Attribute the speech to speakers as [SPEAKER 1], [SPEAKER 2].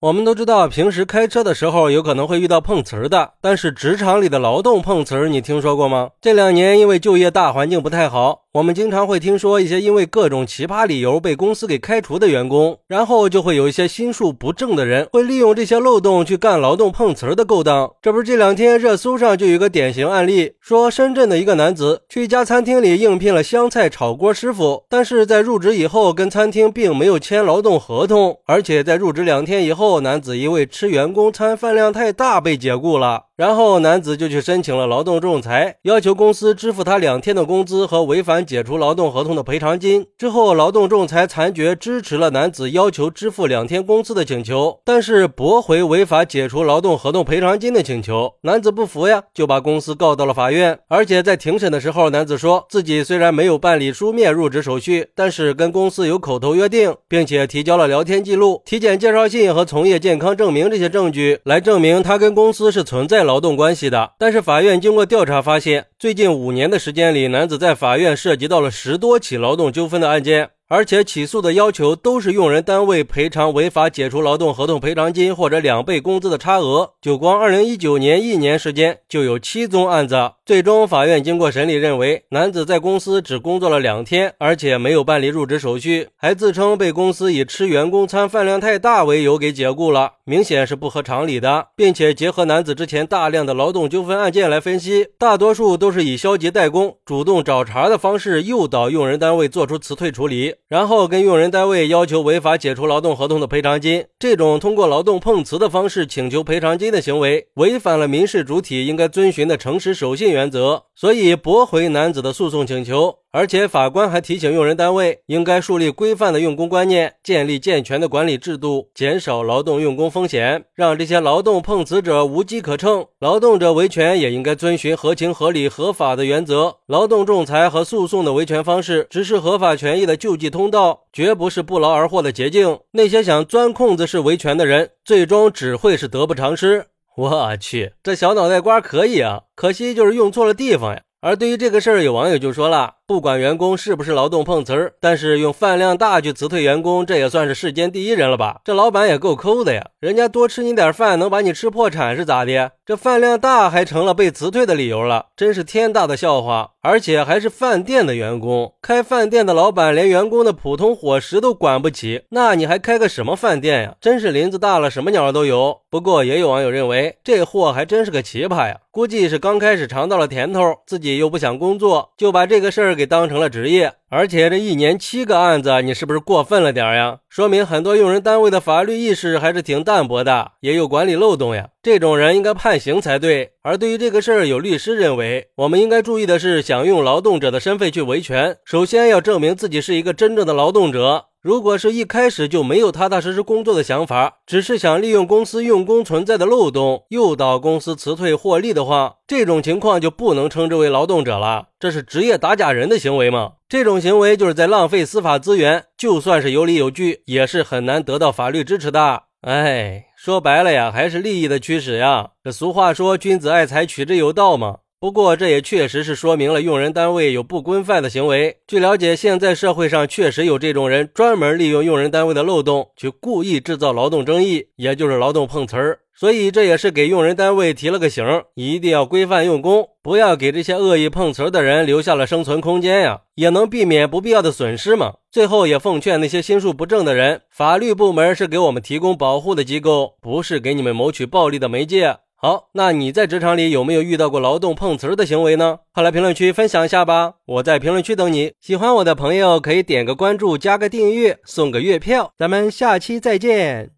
[SPEAKER 1] 我们都知道，平时开车的时候有可能会遇到碰瓷儿的，但是职场里的劳动碰瓷儿，你听说过吗？这两年因为就业大环境不太好，我们经常会听说一些因为各种奇葩理由被公司给开除的员工，然后就会有一些心术不正的人会利用这些漏洞去干劳动碰瓷儿的勾当。这不是这两天热搜上就有一个典型案例，说深圳的一个男子去一家餐厅里应聘了湘菜炒锅师傅，但是在入职以后跟餐厅并没有。签劳动合同，而且在入职两天以后，后男子因为吃员工餐饭量太大被解雇了。然后男子就去申请了劳动仲裁，要求公司支付他两天的工资和违反解除劳动合同的赔偿金。之后，劳动仲裁裁决支持了男子要求支付两天工资的请求，但是驳回违法解除劳动合同赔偿金的请求。男子不服呀，就把公司告到了法院。而且在庭审的时候，男子说自己虽然没有办理书面入职手续，但是跟公司有口头约定，并且提交了聊天记录、体检介绍信和从业健康证明这些证据，来证明他跟公司是存在了。劳动关系的，但是法院经过调查发现，最近五年的时间里，男子在法院涉及到了十多起劳动纠纷的案件。而且起诉的要求都是用人单位赔偿违法解除劳动合同赔偿金或者两倍工资的差额。就光二零一九年一年时间，就有七宗案子。最终，法院经过审理认为，男子在公司只工作了两天，而且没有办理入职手续，还自称被公司以吃员工餐饭量太大为由给解雇了，明显是不合常理的。并且结合男子之前大量的劳动纠纷案件来分析，大多数都是以消极怠工、主动找茬的方式诱导用人单位做出辞退处理。然后跟用人单位要求违法解除劳动合同的赔偿金，这种通过劳动碰瓷的方式请求赔偿金的行为，违反了民事主体应该遵循的诚实守信原则，所以驳回男子的诉讼请求。而且法官还提醒用人单位应该树立规范的用工观念，建立健全的管理制度，减少劳动用工风险，让这些劳动碰瓷者无机可乘。劳动者维权也应该遵循合情合理合法的原则。劳动仲裁和诉讼的维权方式只是合法权益的救济通道，绝不是不劳而获的捷径。那些想钻空子式维权的人，最终只会是得不偿失。我去，这小脑袋瓜可以啊，可惜就是用错了地方呀。而对于这个事儿，有网友就说了。不管员工是不是劳动碰瓷儿，但是用饭量大去辞退员工，这也算是世间第一人了吧？这老板也够抠的呀！人家多吃你点饭，能把你吃破产是咋的？这饭量大还成了被辞退的理由了，真是天大的笑话！而且还是饭店的员工，开饭店的老板连员工的普通伙食都管不起，那你还开个什么饭店呀？真是林子大了，什么鸟都有。不过也有网友认为，这货还真是个奇葩呀！估计是刚开始尝到了甜头，自己又不想工作，就把这个事儿。给当成了职业，而且这一年七个案子，你是不是过分了点呀？说明很多用人单位的法律意识还是挺淡薄的，也有管理漏洞呀。这种人应该判刑才对。而对于这个事儿，有律师认为，我们应该注意的是，想用劳动者的身份去维权，首先要证明自己是一个真正的劳动者。如果是一开始就没有踏踏实实工作的想法，只是想利用公司用工存在的漏洞，诱导公司辞退获利的话，这种情况就不能称之为劳动者了，这是职业打假人的行为吗？这种行为就是在浪费司法资源，就算是有理有据，也是很难得到法律支持的。哎，说白了呀，还是利益的驱使呀。这俗话说，君子爱财，取之有道嘛。不过，这也确实是说明了用人单位有不规范的行为。据了解，现在社会上确实有这种人，专门利用用人单位的漏洞，去故意制造劳动争议，也就是劳动碰瓷儿。所以，这也是给用人单位提了个醒，一定要规范用工，不要给这些恶意碰瓷儿的人留下了生存空间呀，也能避免不必要的损失嘛。最后，也奉劝那些心术不正的人，法律部门是给我们提供保护的机构，不是给你们谋取暴利的媒介。好，那你在职场里有没有遇到过劳动碰瓷儿的行为呢？快来评论区分享一下吧！我在评论区等你。喜欢我的朋友可以点个关注，加个订阅，送个月票。咱们下期再见。